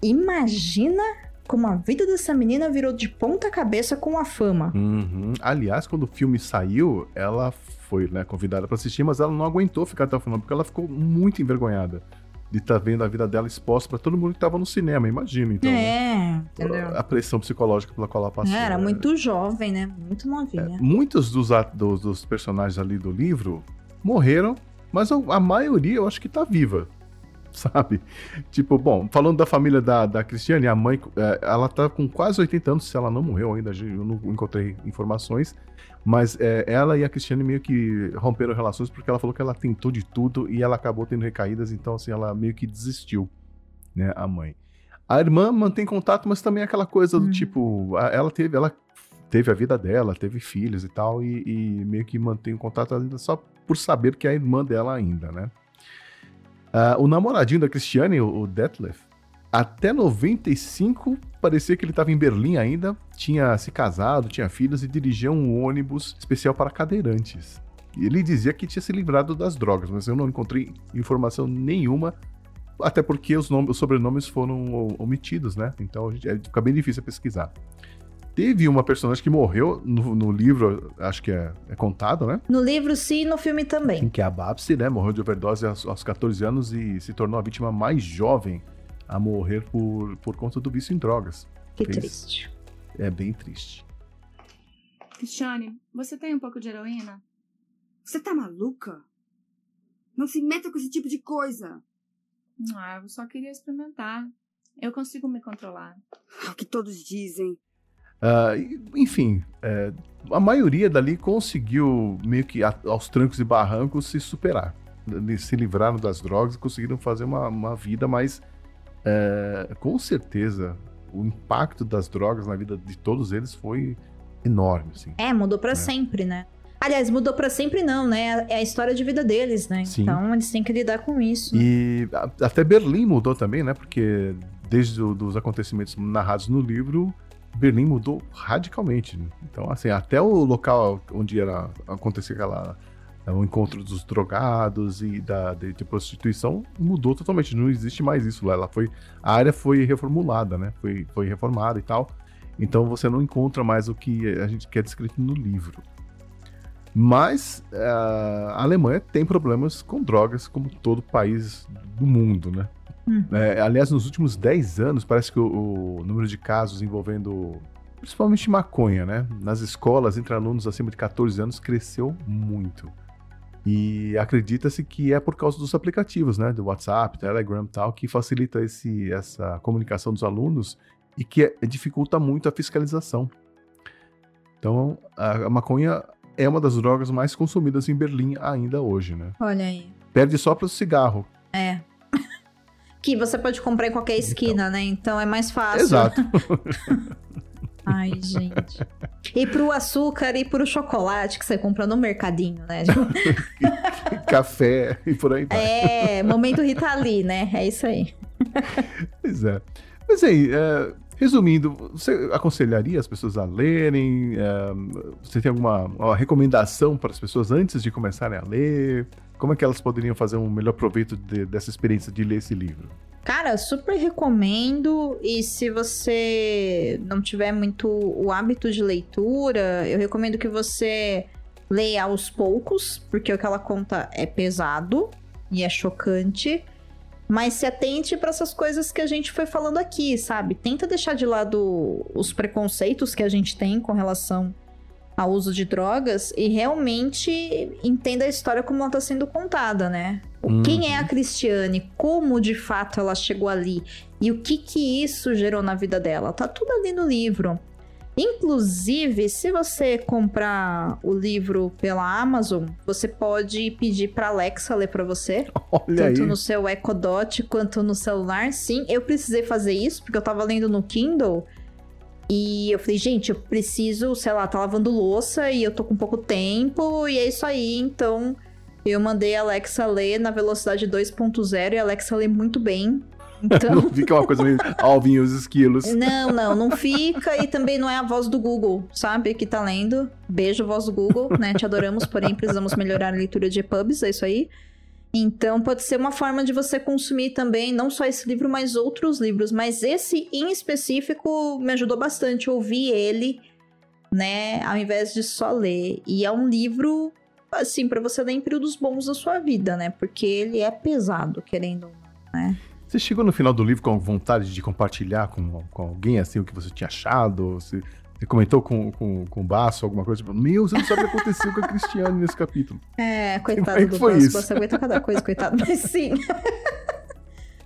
imagina como a vida dessa menina virou de ponta cabeça com a fama. Uhum. Aliás, quando o filme saiu, ela foi né, convidada para assistir, mas ela não aguentou ficar até o final, porque ela ficou muito envergonhada de estar tá vendo a vida dela exposta para todo mundo que estava no cinema, imagina, então. É, né? entendeu? A pressão psicológica pela qual ela passou. Era é. muito jovem, né? Muito novinha. É, muitos dos, dos, dos, personagens ali do livro morreram, mas a, a maioria eu acho que tá viva. Sabe? Tipo, bom, falando da família da, da Cristiane, a mãe, é, ela tá com quase 80 anos, se ela não morreu ainda, eu não encontrei informações. Mas é, ela e a Cristiane meio que romperam relações porque ela falou que ela tentou de tudo e ela acabou tendo recaídas, então assim, ela meio que desistiu, né, a mãe. A irmã mantém contato, mas também é aquela coisa do hum. tipo, ela teve, ela teve a vida dela, teve filhos e tal, e, e meio que mantém contato ainda só por saber que é a irmã dela ainda, né? Uh, o namoradinho da Cristiane, o, o Detlef, até 95 parecia que ele estava em Berlim ainda, tinha se casado, tinha filhos e dirigia um ônibus especial para cadeirantes. Ele dizia que tinha se livrado das drogas, mas eu não encontrei informação nenhuma, até porque os, nomes, os sobrenomes foram omitidos, né? Então é, fica bem difícil pesquisar. Teve uma personagem que morreu no, no livro, acho que é, é, contado, né? No livro, sim, e no filme também. Que é a Babsi, né? Morreu de overdose aos, aos 14 anos e se tornou a vítima mais jovem a morrer por, por conta do vício em drogas. Que Fez... triste. É bem triste. Cristiane, você tem um pouco de heroína? Você tá maluca? Não se meta com esse tipo de coisa. Ah, eu só queria experimentar. Eu consigo me controlar. É o que todos dizem. Uh, enfim, é, a maioria dali conseguiu, meio que aos trancos e barrancos, se superar. Se livraram das drogas e conseguiram fazer uma, uma vida mais é, com certeza o impacto das drogas na vida de todos eles foi enorme. Assim. É, mudou para é. sempre, né? Aliás, mudou para sempre não, né? É a história de vida deles, né? Sim. Então eles têm que lidar com isso. E até Berlim mudou também, né? Porque desde os acontecimentos narrados no livro, Berlim mudou radicalmente. Então, assim, até o local onde era acontecer aquela o encontro dos drogados e da de, de, prostituição mudou totalmente. Não existe mais isso lá. Ela foi, a área foi reformulada, né? Foi, foi reformada e tal. Então você não encontra mais o que a gente quer descrito no livro. Mas uh, a Alemanha tem problemas com drogas, como todo país do mundo, né? Hum. É, aliás, nos últimos 10 anos, parece que o, o número de casos envolvendo principalmente maconha, né? Nas escolas, entre alunos acima de 14 anos, cresceu muito. E acredita-se que é por causa dos aplicativos, né, do WhatsApp, Telegram e tal, que facilita esse, essa comunicação dos alunos e que é- dificulta muito a fiscalização. Então, a, a maconha é uma das drogas mais consumidas em Berlim ainda hoje, né? Olha aí. Perde só para o cigarro. É. que você pode comprar em qualquer esquina, né? Então é mais fácil. Exato. Ai, gente. E pro açúcar e pro chocolate que você compra no mercadinho, né? Café e por aí vai. é, momento Rita Lee, né? É isso aí. Pois é. Mas aí, é, resumindo, você aconselharia as pessoas a lerem? É, você tem alguma uma recomendação para as pessoas antes de começarem a ler? Como é que elas poderiam fazer um melhor proveito de- dessa experiência de ler esse livro? Cara, super recomendo. E se você não tiver muito o hábito de leitura, eu recomendo que você leia aos poucos, porque o que ela conta é pesado e é chocante. Mas se atente para essas coisas que a gente foi falando aqui, sabe? Tenta deixar de lado os preconceitos que a gente tem com relação ao uso de drogas e realmente entenda a história como ela está sendo contada, né? O- Quem é a Cristiane? Como de fato ela chegou ali? E o que que isso gerou na vida dela? Tá tudo ali no livro. Inclusive, se você comprar o livro pela Amazon, você pode pedir para Alexa ler para você, Olha aí. tanto no seu Echo Dot quanto no celular. Sim, eu precisei fazer isso porque eu tava lendo no Kindle. E eu falei, gente, eu preciso, sei lá, tá lavando louça e eu tô com pouco tempo e é isso aí. Então, eu mandei a Alexa ler na velocidade 2.0 e a Alexa lê muito bem. Então, Não fica uma coisa meio alvinho os esquilos. não, não, não fica e também não é a voz do Google, sabe? Que tá lendo. Beijo, voz do Google, né? Te adoramos, porém precisamos melhorar a leitura de pubs, é isso aí. Então pode ser uma forma de você consumir também, não só esse livro, mas outros livros. Mas esse em específico me ajudou bastante ouvir ele, né? Ao invés de só ler. E é um livro, assim, pra você ler em períodos bons da sua vida, né? Porque ele é pesado, querendo né? Você chegou no final do livro com vontade de compartilhar com, com alguém assim o que você tinha achado? Você, você comentou com, com, com o Baço alguma coisa? Tipo, Meu, você não sabe o que aconteceu com a Cristiane nesse capítulo. É, é coitado do foi Basso, isso? você aguenta cada coisa, coitado. Mas sim.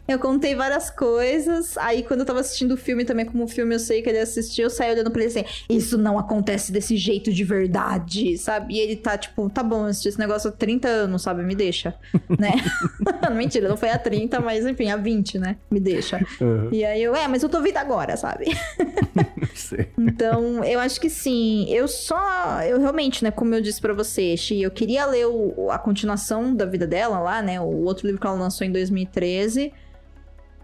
Eu contei várias coisas. Aí, quando eu tava assistindo o filme também, como o filme eu sei que ele assistiu, eu saí olhando pra ele assim: Isso não acontece desse jeito de verdade, sabe? E ele tá tipo: Tá bom, eu assisti esse negócio há 30 anos, sabe? Me deixa, né? Mentira, não foi há 30, mas enfim, há 20, né? Me deixa. Aham, E aí eu: É, mas eu tô vindo agora, sabe? Então, eu acho que sim. Eu só. Eu realmente, né, como eu disse pra você, Xi, eu queria ler o- a continuação da vida dela lá, né? O outro livro que ela lançou em 2013.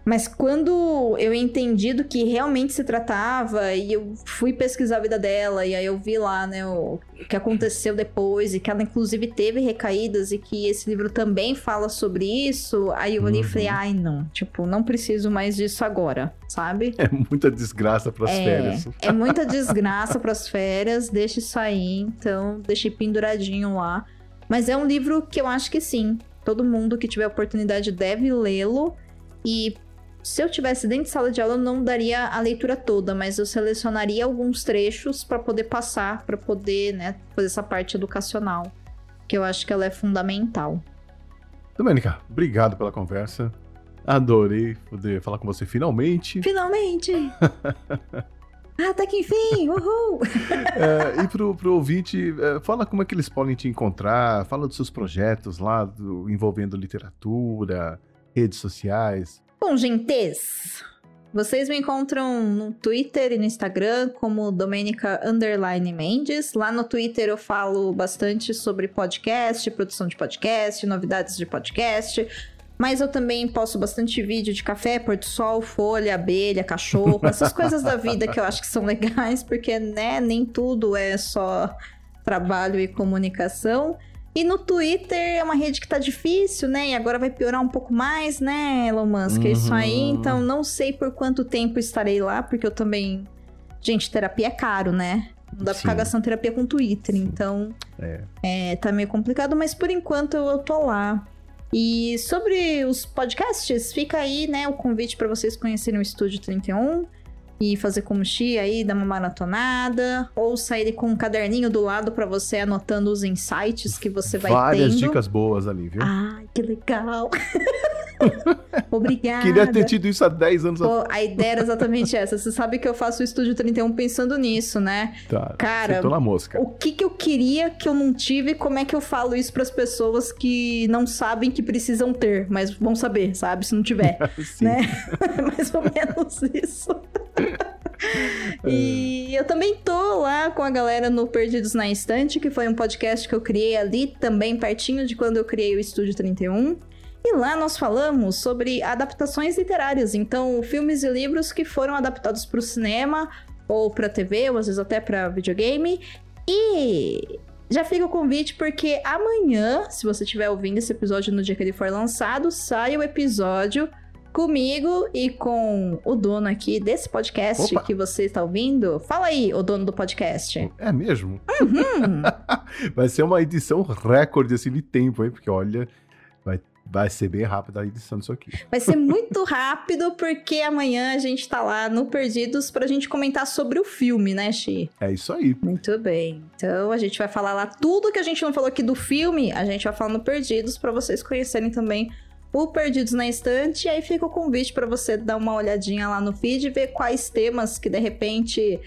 Mas quando eu entendi do que realmente se tratava, e eu fui pesquisar a vida dela, e aí eu vi lá, né, o, o que aconteceu depois, e que ela inclusive teve recaídas, e que esse livro também fala sobre isso, aí eu olhei e falei, Uhum. ai não, tipo, não preciso mais disso agora, sabe? É muita desgraça pras férias. É muita desgraça pras férias, deixa isso aí, então deixei penduradinho lá. Mas é um livro que eu acho que sim, todo mundo que tiver oportunidade deve lê-lo. E se eu tivesse dentro de sala de aula, eu não daria a leitura toda, mas eu selecionaria alguns trechos para poder passar, para poder, né, fazer essa parte educacional, que eu acho que ela é fundamental. Domênica, obrigado pela conversa. Adorei poder falar com você finalmente. Finalmente! Até que enfim! Uhul! É, e pro, pro ouvinte, é, fala como é que eles podem te encontrar, fala dos seus projetos lá do- envolvendo literatura, redes sociais. Bom, gentes, vocês me encontram no Twitter e no Instagram como Domenica Underline Mendes. Lá no Twitter eu falo bastante sobre podcast, produção de podcast, novidades de podcast. Mas eu também posto bastante vídeo de café, pôr do sol, folha, abelha, cachorro, essas coisas da vida que eu acho que são legais, porque, né, nem tudo é só trabalho e comunicação. E no Twitter é uma rede que tá difícil, né? E agora vai piorar um pouco mais, né, Elon Musk? É isso aí. Uhum. Então não sei por quanto tempo estarei lá, porque eu também. Gente, terapia é caro, né? Não dá pra ficar Sim. gastando terapia com Twitter. Sim. Então É. é, tá meio complicado, mas por enquanto eu tô lá. E sobre os podcasts, fica aí, né, o convite pra vocês conhecerem o Estúdio 31 e fazer como Xi aí, dar uma maratonada, ou sair com um caderninho do lado pra você anotando os insights que você vai Várias tendo. dicas boas ali, viu? Ai, que legal! Obrigada. Queria ter tido isso há 10 anos Pô, a ideia era exatamente essa. Você sabe que eu faço o Estúdio 31 pensando nisso, né? Tá, Cara, acertou na mosca. O que que eu queria que eu não tive e como é que eu falo isso pras pessoas que não sabem que precisam ter, mas vão saber, sabe? Se não tiver, né? Mais ou menos isso. e eu também tô lá com a galera no Perdidos na Estante, que foi um podcast que eu criei ali também pertinho de quando eu criei o Estúdio 31. E lá nós falamos sobre adaptações literárias, então filmes e livros que foram adaptados para o cinema ou para TV, ou às vezes até para videogame. E já fica o convite porque amanhã, se você estiver ouvindo esse episódio no dia que ele for lançado, sai o episódio comigo e com o dono aqui desse podcast Opa. que você está ouvindo. Fala aí, o dono do podcast. É mesmo? Uhum. Vai ser uma edição recorde assim de tempo, hein? Porque olha, vai, vai ser bem rápida a edição disso aqui. Vai ser muito rápido porque amanhã a gente tá lá no Perdidos pra gente comentar sobre o filme, né, Xi? É isso aí. Muito bem. Então a gente vai falar lá tudo que a gente não falou aqui do filme, a gente vai falar no Perdidos pra vocês conhecerem também o Perdidos na Estante. E aí fica o convite pra você dar uma olhadinha lá no feed e ver quais temas que de repente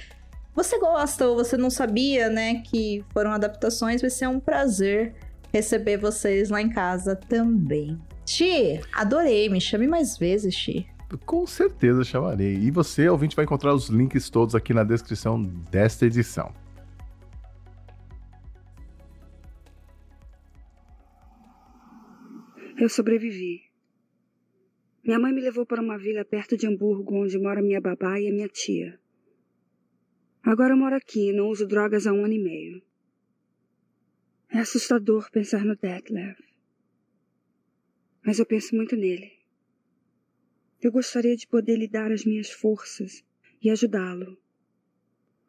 você gosta ou você não sabia, né, que foram adaptações. Vai ser um prazer receber vocês lá em casa também. Xi, adorei. Me chame mais vezes, Xi. Com certeza chamarei. E você, ouvinte, vai encontrar os links todos aqui na descrição desta edição. Eu sobrevivi. Minha mãe me levou para uma vila perto de Hamburgo, onde mora minha babá e a minha tia. Agora eu moro aqui e não uso drogas há um ano e meio. É assustador pensar no Detlef. Mas eu penso muito nele. Eu gostaria de poder lhe dar as minhas forças e ajudá-lo.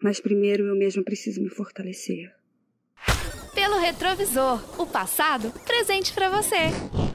Mas primeiro eu mesmo preciso me fortalecer. Pelo retrovisor, o passado presente pra você.